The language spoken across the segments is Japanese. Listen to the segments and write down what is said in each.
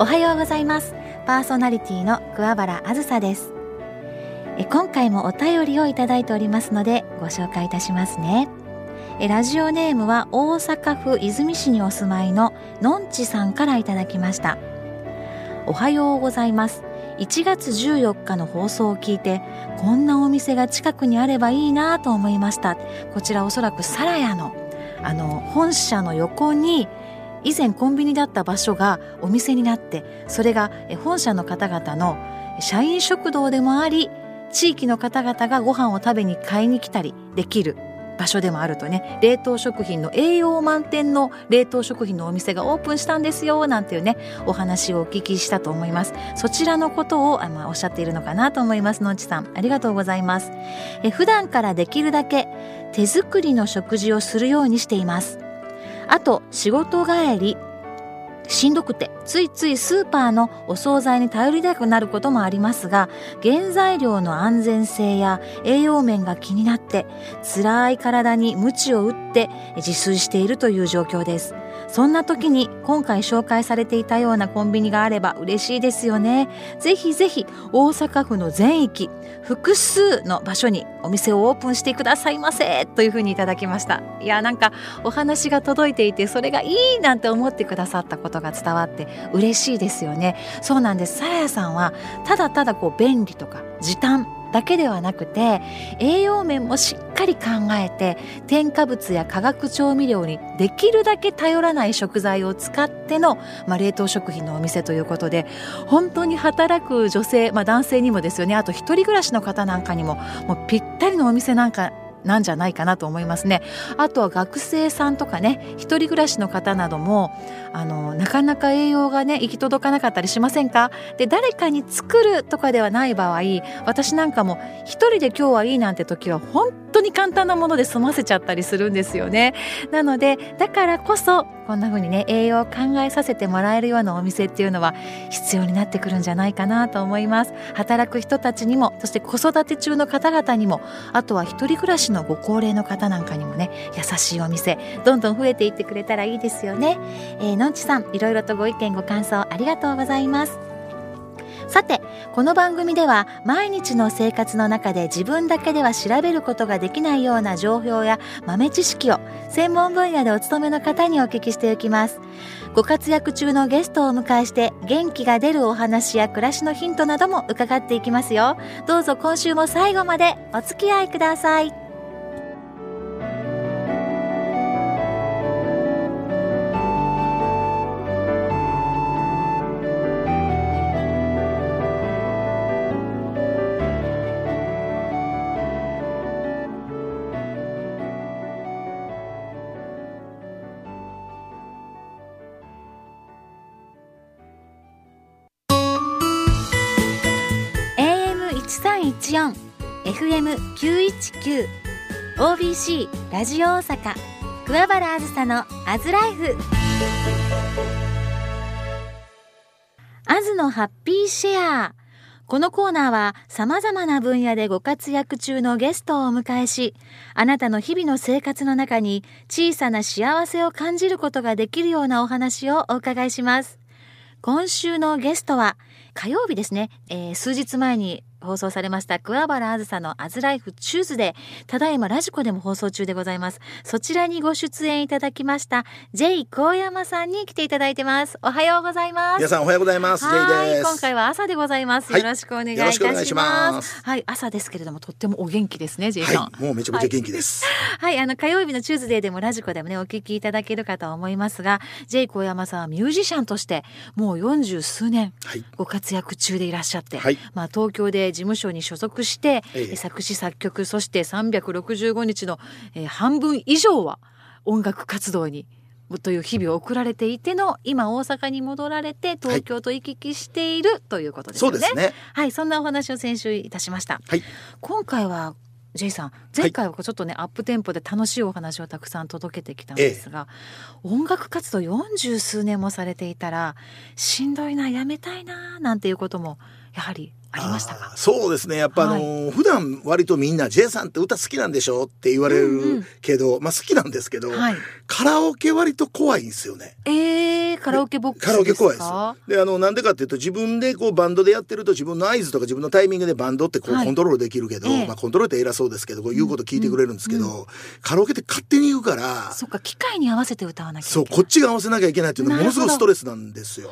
おはようございます。パーソナリティの桑原あずさです。え今回もお便りをいただいておりますのでご紹介いたしますね。えラジオネームは大阪府和泉市にお住まいののんちさんからいただきました。おはようございます。1月14日の放送を聞いてこんなお店が近くにあればいいなと思いました。こちらおそらくサラヤのあの本社の横に以前コンビニだった場所がお店になってそれが本社の方々の社員食堂でもあり地域の方々がご飯を食べに買いに来たりできる場所でもあるとね冷凍食品の栄養満点の冷凍食品のお店がオープンしたんですよなんていうねお話をお聞きしたと思います。そちらのことをあ、まあ、おっしゃっているのかなと思いますのんちさん。ありがとうございます。え普段からできるだけ手作りの食事をするようにしています。あと仕事帰りしんどくてついついスーパーのお惣菜に頼りたくなることもありますが原材料の安全性や栄養面が気になって辛い体に鞭を打って自炊しているという状況です。そんな時に今回紹介されていたようなコンビニがあれば嬉しいですよね。ぜひぜひ大阪府の全域複数の場所にお店をオープンしてくださいませというふうにいただきました。いやなんかお話が届いていてそれがいいなんて思ってくださったことが伝わって嬉しいですよね。そうなんです。さやさんはただただこう便利とか時短だけではなくて栄養面もしっかり考えて添加物や化学調味料にできるだけ頼らない食材を使っての、まあ、冷凍食品のお店ということで本当に働く女性、まあ、男性にもですよね。あと1人暮らしの方なんかにももうぴったりのお店なんかなんじゃないかなと思いますね。あとは学生さんとかね一人暮らしの方などもあのなかなか栄養がね行き届かなかったりしませんか？で誰かに作るとかではない場合私なんかも一人で今日はいいなんて時は本当に簡単なもので済ませちゃったりするんですよね。なのでだからこそこんな風にね栄養を考えさせてもらえるようなお店っていうのは必要になってくるんじゃないかなと思います。働く人たちにもそして子育て中の方々にもあとは一人暮らしのご高齢の方なんかにもね優しいお店どんどん増えていってくれたらいいですよね。えー、のんちさんいろいろとご意見ご感想ありがとうございます。さてこの番組では毎日の生活の中で自分だけでは調べることができないような情報や豆知識を専門分野でお勤めの方にお聞きしていきます。ご活躍中のゲストをお迎えして元気が出るお話や暮らしのヒントなども伺っていきますよ。どうぞ今週も最後までお付き合いください。AM1314 FM919 OBC ラジオ大阪桑原あずさのアズライフ。アズのハッピーシェア。このコーナーは様々な分野でご活躍中のゲストをお迎えし、あなたの日々の生活の中に小さな幸せを感じることができるようなお話をお伺いします。今週のゲストは火曜日ですね、えー、数日前に放送されました桑原あずさのアズライフチューズでただいまラジコでも放送中でございます。そちらにご出演いただきました J 高山さんに来ていただいてます。おはようございます。皆さんおはようございます。です。今回は朝でございます、よろしくお願いいたします。はい朝ですけれどもとってもお元気ですね Jaye さん、はい、もうめちゃめちゃ元気です。はい、はい、あの火曜日のチューズデーでもラジコでもねお聞きいただけるかと思いますが J 高山さんはミュージシャンとしてもう40数年ご活躍中でいらっしゃって、はい、まあ東京で事務所に所属して、ええ、作詞作曲そして365日の、えー、半分以上は音楽活動にという日々を送られていての今大阪に戻られて東京と行き来しているということですね。はい、そうですね。はい、そんなお話を先週いたしました。はい、今回は J さん前回はちょっとね、はい、アップテンポで楽しいお話をたくさん届けてきたんですが、ええ、音楽活動四十数年もされていたらしんどいなやめたいななんていうこともやはりありましたか？そうですね。やっぱあのー、はい、普段割とみんな J さんって歌好きなんでしょって言われるけど、うん。うん、まあ好きなんですけど、はい、カラオケ割と怖いんですよね。えー、カラオケボックスカラオケ怖いですよ。であのなんでかっていうと自分でこうバンドでやってると自分の合図とか自分のタイミングでバンドってこう、コントロールできるけど、えー、まあコントロールって偉そうですけどこう言うこと聞いてくれるんですけど、うんうん、カラオケって勝手に言うからそっか機械に合わせて歌わなきゃそうこっちが合わせなきゃいけないっていうのはものすごいストレスなんですよ。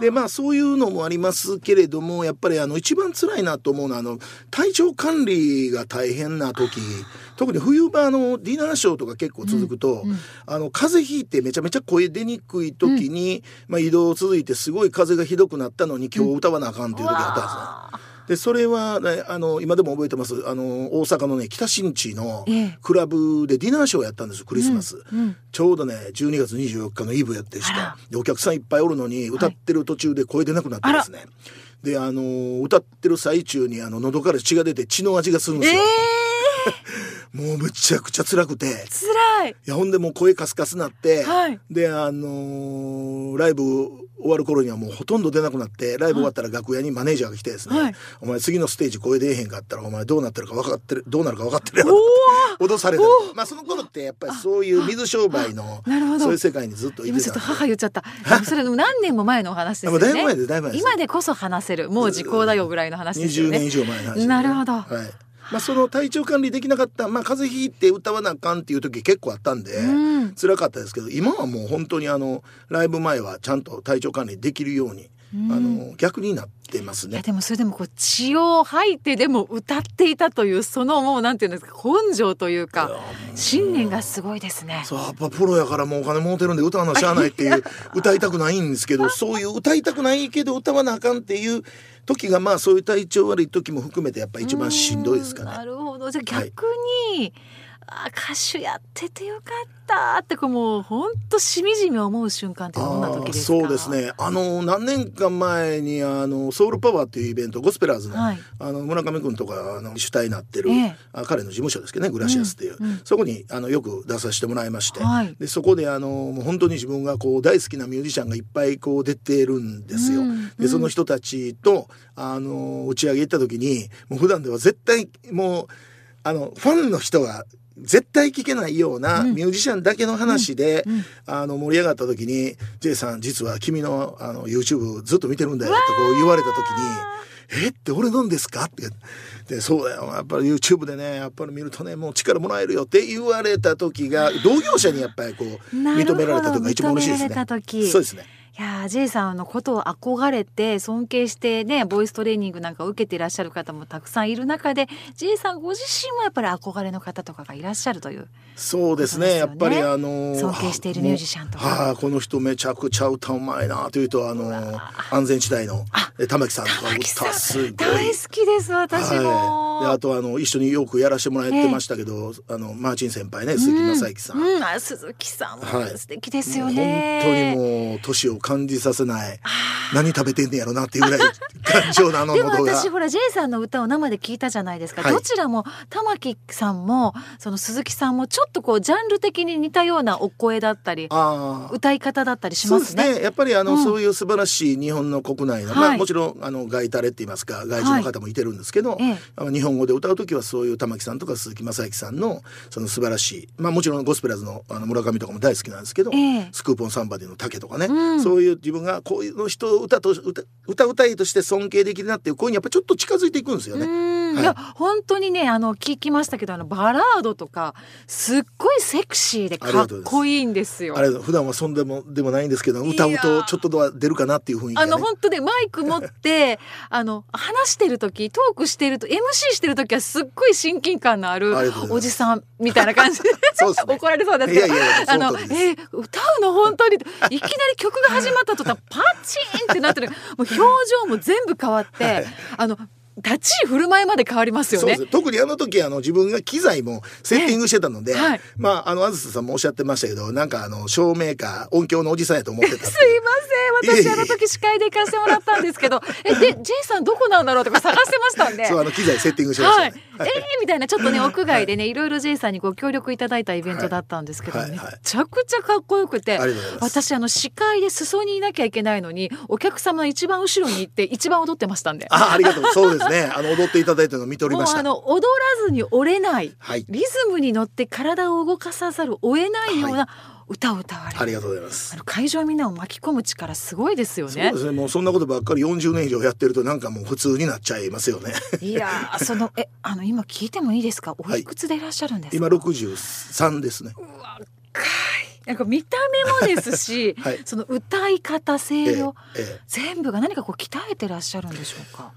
でまあそういうのもありますけれどもやっぱりあの一番辛いなと思うのはあの体調管理が大変な時 特に冬場のディナーショーとか結構続くと、うんうん、あの風邪ひいてめちゃめちゃ声出にくい時に、うん、まあ、移動続いてすごい風がひどくなったのに今日歌わなあかんっていう時あったんですね。でそれは、ね、あの今でも覚えてますあの大阪のね北新地のクラブでディナーショーやったんですクリスマス、うんうん、ちょうどね12月24日のイブやってしたでお客さんいっぱいおるのに歌ってる途中で声出なくなってですね、はい、であの歌ってる最中にあの喉から血が出て血の味がするんですよ。えー もうむちゃくちゃ辛くて。辛い。いやほんでもう声カスカスなって、はい、であのー、ライブ終わる頃にはもうほとんど出なくなってライブ終わったら楽屋にマネージャーが来てですね、はい、お前次のステージ声出えへんかったらお前どうなってるか分かってるどうなるか分かってるやろ脅されたまあその頃ってやっぱりそういう水商売のそういう世界にずっといて今ちょっと母言っちゃった。それでも何年も前のお話ですよね。だいぶ前でだいぶ前今でこそ話せるもう時効だよぐらいの話ですよね。20年以上前の話、ね、なるほど、はいまあ、その体調管理できなかった、まあ、風邪ひいて歌わなあかんっていう時結構あったんで、うん、辛かったですけど今はもう本当にあのライブ前はちゃんと体調管理できるように、うん、あの逆になってますね。でもそれでもこう血を吐いてでも歌っていたというそのもうなんていうんですか根性というか信念がすごいですね。そうやっぱプロやからもうお金儲てるんで歌わなしゃあないっていう歌いたくないんですけどそういう歌いたくないけど歌わなあかんっていう。時がまあそういう体調悪い時も含めてやっぱ一番しんどいですかね。なるほどじゃあ逆に、はいあ歌手やっててよかったってこうもう本当しみじみ思う瞬間ってどんな時ですか？そうですね。あの何年か前にあのソウルパワーっていうイベントゴスペラーズの。はい、あの村上君とかあの主体になってる、ええ、あ彼の事務所ですけどねグラシアスっていう、うんうん、そこにあのよく出させてもらいまして、はい、でそこであのもう本当に自分がこう大好きなミュージシャンがいっぱいこう出てるんですよ。うん、でその人たちとあの打ち上げ行った時にもう普段では絶対もうあのファンの人が絶対聞けないようなミュージシャンだけの話で、うん。うん、あの盛り上がった時に「J さん実は君のあの YouTube ずっと見てるんだよ」ってこう言われた時に「えって俺なんですか?」って。でそうだよ。やっぱり YouTube でねやっぱり見るとねもう力もらえるよって言われた時が同業者にやっぱりこう認められた時が一番嬉しいですね。そうですねいや J さんのことを憧れて尊敬してねボイストレーニングなんかを受けていらっしゃる方もたくさんいる中で J さんご自身もやっぱり憧れの方とかがいらっしゃるという、そうですね。やっぱりあの尊敬しているミュージシャンとか。はあこの人めちゃくちゃ歌うまいなというとあの安全地帯の玉木さんとか歌すごい。大好きです私も、はい、であとあの一緒によくやらせてもらってましたけど、えー、あのマーチン先輩ね鈴木雅之さん、うん、あ鈴木さんも素敵ですよね、はい、本当にもう年を感じさせない。い何食べてんねやろなっていうぐらい感情のあのでも私ほら J さんの歌を生で聞いたじゃないですか、はい、どちらも玉木さんもその鈴木さんもちょっとこうジャンル的に似たようなお声だったり歌い方だったりしますね。そうですね。やっぱりあの、うん、そういう素晴らしい日本の国内の、まあ、もちろんあの外タレって言いますか外人の方もいてるんですけど、はい、日本語で歌う時はそういう玉木さんとか鈴木雅之さんのその素晴らしい、まあ、もちろんゴスペラーズのあの村上とかも大好きなんですけど、えスクーポンサンバディの竹とかね、うん、そういう自分がこういうの人歌と歌歌うたいとして尊敬できるなっていう声にやっぱちょっと近づいていくんですよね。はい、いや本当にねあの聞きましたけどあのバラードとかすっごいセクシーでかっこいいんですよ。あれ普段はそんでもでもないんですけど歌うとちょっとは出るかなっていう雰囲気、ね、あの本当でマイク持ってあの話してる時トークしてると MC してる時はすっごい親近感のあるおじさんみたいな感じで ね、怒られそうです。けどあのえー、歌うの本当にいきなり曲が始まった途端パチンってなってる。もう表情も全部変わって、はい、あの立ち居振る舞いまで変わりますよね。特にあの時あの自分が機材もセッティングしてたので、はい、まああのあずささんもおっしゃってましたけど、なんかあの照明か音響のおじさんやと思ってたすいません、私あの時司会で行かせてもらったんですけど、えで J さんどこなんだろうとか探してましたんで。そうあの機材セッティングしてました、ね、はい。えーみたいなちょっとね 屋外でね、い、ろいろ J さんにご協力いただいたイベントだったんですけど、はい。はい。はい、めちゃくちゃかっこよくて私あの司会で裾にいなきゃいけないのにお客様の一番後ろに行って一番踊ってましたんで。あありがとう。そうですね。あの踊っていただいたの見ておりました。あの踊らずに折れない、はい、リズムに乗って体を動かさざるを得ないような、はい。歌を歌われありがとうございます。会場みんなを巻き込む力すごいですよね。そうですねもうそんなことばっかり40年以上やってるとなんかもう普通になっちゃいますよね。いや そのえあの今聞いてもいいですか？おいくつでいらっしゃるんですか、はい、今63ですね。なんか見た目もですし、はい、その歌い方声量、えええ、全部が何かこう鍛えてらっしゃるんでしょうか？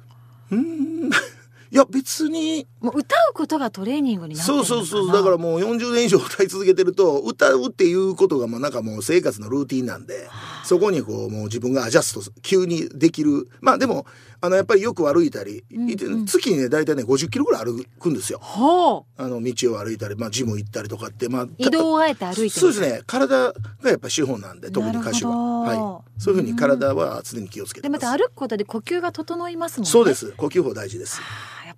うん。いや別に。もう歌うことがトレーニングになってるそうそうそう。だからもう40年以上歌い続けてると歌うっていうことがまあなんかもう生活のルーティンなんでそこにこうもう自分がアジャスト急にできる。まあでもあのやっぱりよく歩いたり、うんうん、月にね大体ね50キロぐらい歩くんですよ。はあ、あの道を歩いたり、まあ、ジム行ったりとかってまあ移動をあえて歩いてそうですね。体がやっぱ資本なんで特に歌手は、はい、そういうふうに体は常に気をつけてます。でまた歩くことで呼吸が整いますもんね。そうです。呼吸法大事です。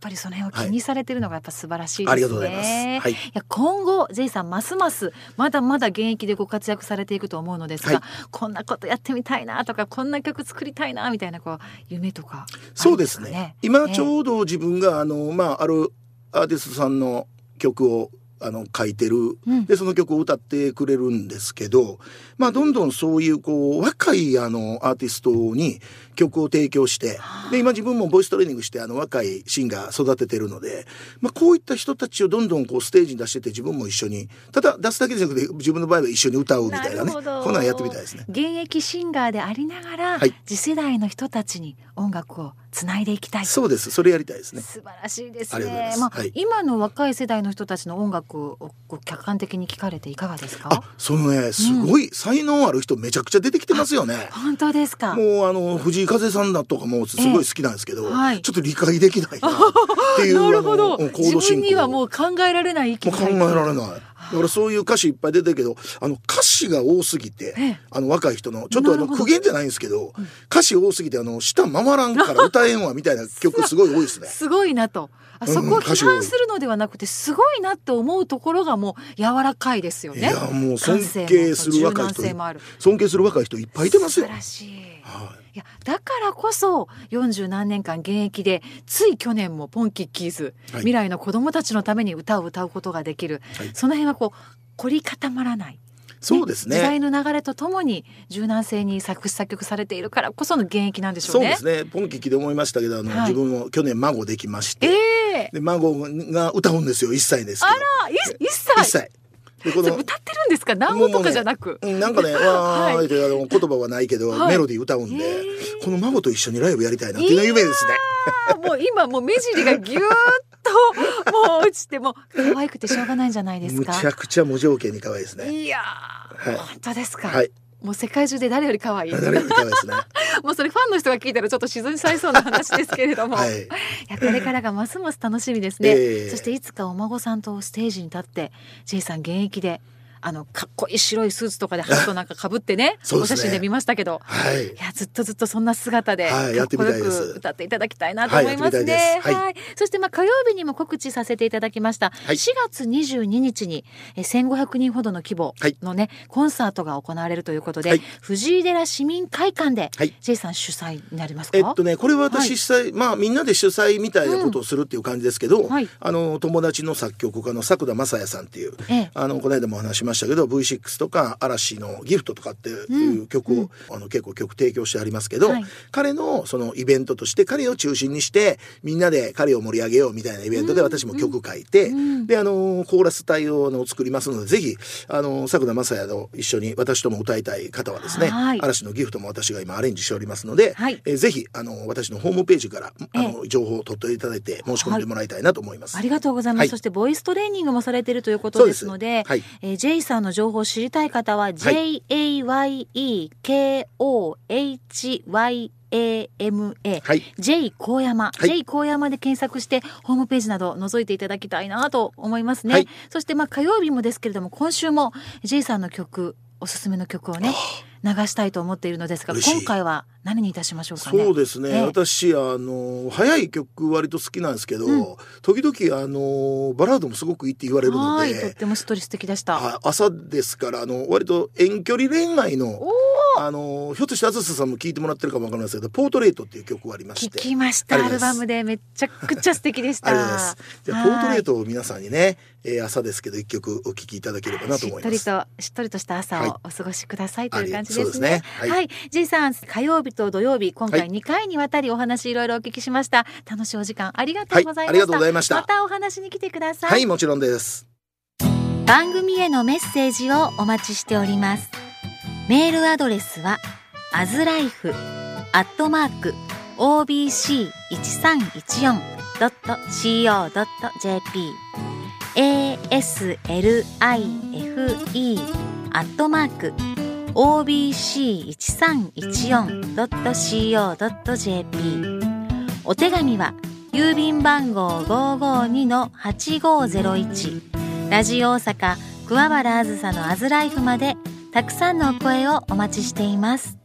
ぱりその辺を気にされてるのがやっぱ素晴らしいですね。ありがとうございます。はい、いや今後 J さんますますまだまだ現役でご活躍されていくと思うのですが、はい、こんなことやってみたいなとかこんな曲作りたいなみたいなこう夢とか、ね、そうですね。今ちょうど自分があのまああるアーティストさんの曲をあの書いてる、でその曲を歌ってくれるんですけど、まあ、どんどんそういうこう若いあのアーティストに曲を提供してで今自分もボイストレーニングしてあの若いシンガー育ててるので、まあ、こういった人たちをどんどんこうステージに出してて自分も一緒にただ出すだけじゃなくて自分の場合は一緒に歌うみたいなねこんなんやってみたいですね。現役シンガーでありながら、はい、次世代の人たちに音楽をつないでいきたい。そうです。それやりたいですね。素晴らしいですね。まあ、はい、今の若い世代の人たちの音楽を客観的に聞かれていかがですか？そのね。すごい。才能ある人めちゃくちゃ出てきてますよね、本当ですか？もうあの藤井風さんだとかもすごい好きなんですけど、えーはい、ちょっと理解できないなっていう なるほど。自分にはもう考えられないもう考えられないだからそういう歌詞いっぱい出てるけどあの歌詞が多すぎて、あの若い人のちょっとあの苦言じゃないんですけど、歌詞多すぎてあの舌回らんから歌えんわみたいな曲すごい多いですね。すごいなと。あそこを批判するのではなくてすごいなって思うところがもう柔らかいですよね。いやもう尊敬する若い人尊敬する若い人いっぱいいてますよ。素晴らしい。はい。いやだからこそ40何年間現役でつい去年もポンキッキーズ、はい、未来の子どもたちのために歌を歌うことができる、はい、その辺はこう凝り固まらない。そうですね、時代の流れとともに柔軟性に作詞作曲されているからこその現役なんでしょうね。そうですね。ポンキキで思いましたけど、あの、はい、自分も去年孫できまして、えー、で孫が歌うんですよ。一歳ですあら、一歳。一歳。歌ってるんですか？何語とかじゃなく、ね、なんかね わーってあの言葉はないけど、はい、メロディー歌うんでこの孫と一緒にライブやりたいなっていうの夢ですね。もう今もう目尻がギューッともう落ちても可愛くてしょうがないんじゃないですか？むちゃくちゃ無条件に可愛いですね。いや、はい、本当ですか？はいもう世界中で誰より可愛い。誰より可愛いですね。もうそれファンの人が聞いたらちょっと沈みされそうな話ですけれども、はい、いやこれからがますます楽しみですね、えー、そしていつかお孫さんとステージに立って J さん現役であのかっこいい白いスーツとかでハットなんかかぶってね ね、お写真で見ましたけど、はい、いやずっとずっくそんな姿でかっこよく歌っていただきたいなと思いますね。はい、はい、そしてまあ火曜日にも告知させていただきました、はい、4月22日に1500人ほどの規模のね、コンサートが行われるということで、藤井寺市民会館で、はい、J さん主催になりますか？えっとねこれは私主催、まあみんなで主催みたいなことをするっていう感じですけど、うん、あの友達の作曲家の作田正也さんっていう、ええ、あのこの間もお話しましたけど V6 とか嵐のギフトとかっていう曲を、うん、あの結構曲提供してありますけど、はい、彼のそのイベントとして彼を中心にしてみんなで彼を盛り上げようみたいなイベントで私も曲書いて、うん、であのコーラス対応の作りますのでぜひあの作田正也と一緒に私とも歌いたい方はですね、はい、嵐のギフトも私が今アレンジしておりますので、はい、えー、ぜひあの私のホームページからあの、情報を取っていただいて申し込んでもらいたいなと思います。ありがとうございます、そしてボイストレーニングもされているということですので、はい、えー、J さんの情報を知りたい方は JAYEKOHYAMA、はい、J 高山、はい、J 高山で検索してホームページなど覗いていただきたいなと思いますね、はい、そしてまあ火曜日もですけれども今週も J さんの曲おすすめの曲をね流したいと思っているのですが今回は何にいたしましょうか、ね、そうですね、え私あの早い曲割と好きなんですけど、うん、時々あのバラードもすごくいいって言われるのでとってもしっとり素敵でした。朝ですからあの割と遠距離恋愛のあのひょっとしてあずささんも聞いてもらってるかもわかりませんけど「ポートレート」っていう曲がありまして。聞きましたアルバムでめちゃくちゃ素敵でした。ありがとうございます。じゃポートレートを皆さんにね、えー、朝ですけど一曲お聴きいただければなと思います。しっとりとしっとりとした朝をお過ごしください、はい、という感じですね。はい、はい、G さん火曜日と土曜日今回2回にわたりお話いろいろお聞きしました。楽しいお時間ありがとうございました、はい、ありがとうございました。またお話に来てください。はいもちろんです。番組へのメッセージをお待ちしておりますメールアドレスはアズライフアットマーク obc1314.co.jp aslife.obc1314.co.jp お手紙は郵便番号552-8501ラジオ大阪桑原あずさのアズライフまでたくさんのお声をお待ちしています。